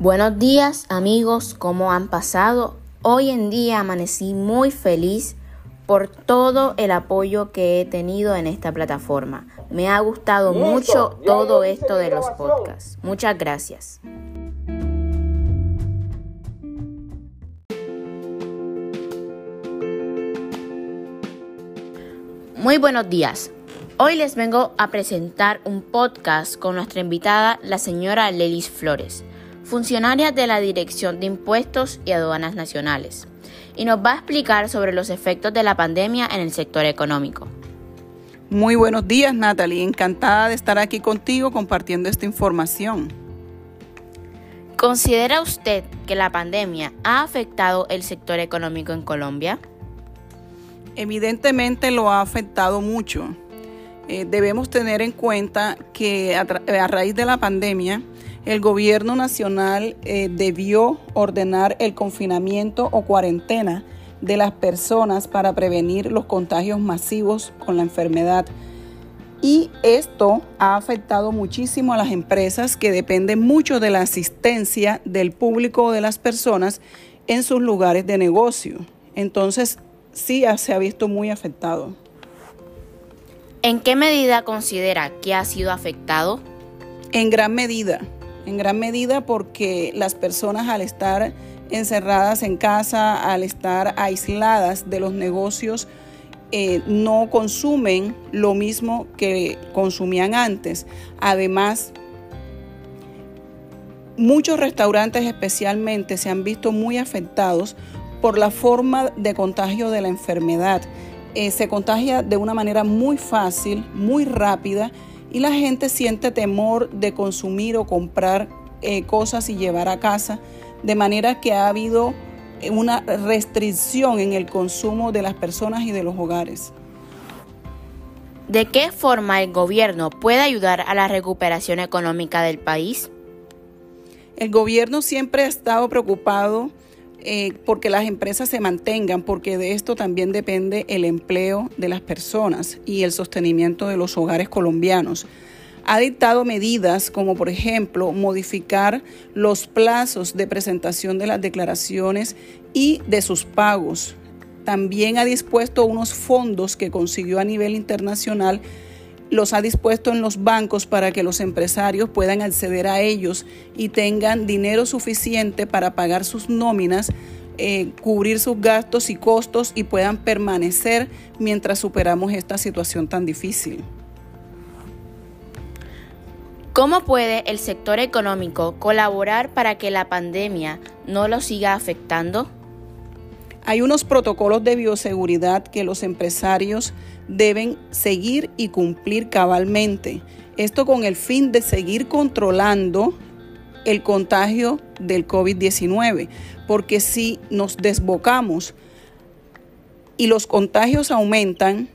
Buenos días amigos, ¿cómo han pasado? Hoy en día amanecí muy feliz por todo el apoyo que he tenido en esta plataforma. Me ha gustado mucho todo esto de los podcasts. Muchas gracias. Muy buenos días. Hoy les vengo a presentar un podcast con nuestra invitada, la señora Lelis Flores, funcionaria de la Dirección de Impuestos y Aduanas Nacionales, y nos va a explicar sobre los efectos de la pandemia en el sector económico. Muy buenos días, Natalie. Encantada de estar aquí contigo compartiendo esta información. ¿Considera usted que la pandemia ha afectado el sector económico en Colombia? Evidentemente lo ha afectado mucho. Eh, debemos tener en cuenta que a, raíz de la pandemia, el gobierno nacional eh, debió ordenar el confinamiento o cuarentena de las personas para prevenir los contagios masivos con la enfermedad. Y esto ha afectado muchísimo a las empresas que dependen mucho de la asistencia del público o de las personas en sus lugares de negocio. Entonces, sí se ha visto muy afectado. ¿En qué medida considera que ha sido afectado? En gran medida, en gran medida porque las personas al estar encerradas en casa, al estar aisladas de los negocios, eh, no consumen lo mismo que consumían antes. Además, muchos restaurantes especialmente se han visto muy afectados por la forma de contagio de la enfermedad. Eh, se contagia de una manera muy fácil, muy rápida y la gente siente temor de consumir o comprar eh, cosas y llevar a casa, de manera que ha habido eh, una restricción en el consumo de las personas y de los hogares. ¿De qué forma el gobierno puede ayudar a la recuperación económica del país? El gobierno siempre ha estado preocupado eh, porque las empresas se mantengan, porque de esto también depende el empleo de las personas y el sostenimiento de los hogares colombianos. Ha dictado medidas como, por ejemplo, modificar los plazos de presentación de las declaraciones y de sus pagos. También ha dispuesto unos fondos que consiguió a nivel internacional los ha dispuesto en los bancos para que los empresarios puedan acceder a ellos y tengan dinero suficiente para pagar sus nóminas, eh, cubrir sus gastos y costos y puedan permanecer mientras superamos esta situación tan difícil. ¿Cómo puede el sector económico colaborar para que la pandemia no lo siga afectando? Hay unos protocolos de bioseguridad que los empresarios deben seguir y cumplir cabalmente. Esto con el fin de seguir controlando el contagio del COVID-19, porque si nos desbocamos y los contagios aumentan,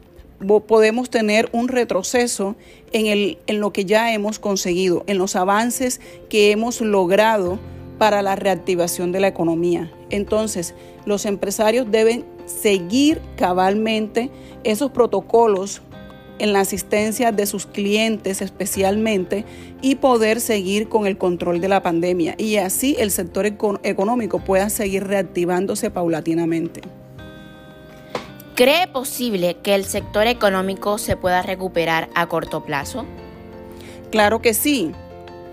podemos tener un retroceso en, lo que ya hemos conseguido, en los avances que hemos logrado para la reactivación de la economía. Entonces, los empresarios deben seguir cabalmente esos protocolos en la asistencia de sus clientes especialmente y poder seguir con el control de la pandemia y así el sector económico pueda seguir reactivándose paulatinamente. ¿Cree posible que el sector económico se pueda recuperar a corto plazo? Claro que sí.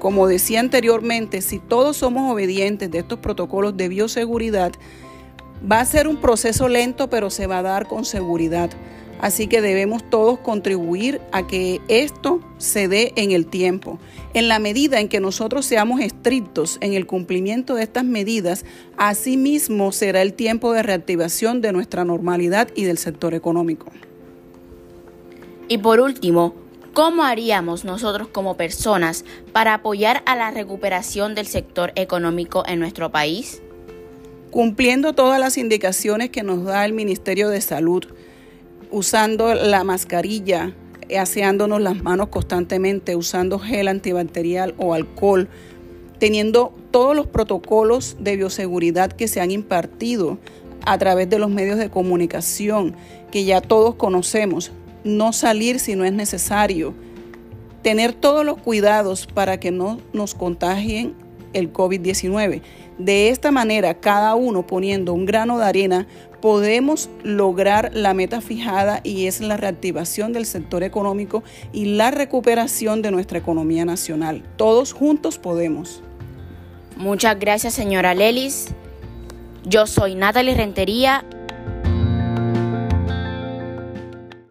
Como decía anteriormente, si todos somos obedientes de estos protocolos de bioseguridad, va a ser un proceso lento, pero se va a dar con seguridad. Así que debemos todos contribuir a que esto se dé en el tiempo. En la medida en que nosotros seamos estrictos en el cumplimiento de estas medidas, asimismo será el tiempo de reactivación de nuestra normalidad y del sector económico. Y por último, ¿Cómo haríamos nosotros como personas para apoyar a la recuperación del sector económico en nuestro país? Cumpliendo todas las indicaciones que nos da el Ministerio de Salud, usando la mascarilla, aseándonos las manos constantemente, usando gel antibacterial o alcohol, teniendo todos los protocolos de bioseguridad que se han impartido a través de los medios de comunicación que ya todos conocemos, no salir si no es necesario, tener todos los cuidados para que no nos contagien el COVID-19. De esta manera, cada uno poniendo un grano de arena, podemos lograr la meta fijada y es la reactivación del sector económico y la recuperación de nuestra economía nacional. Todos juntos podemos. Muchas gracias, señora Lelis. Yo soy Natalie Rentería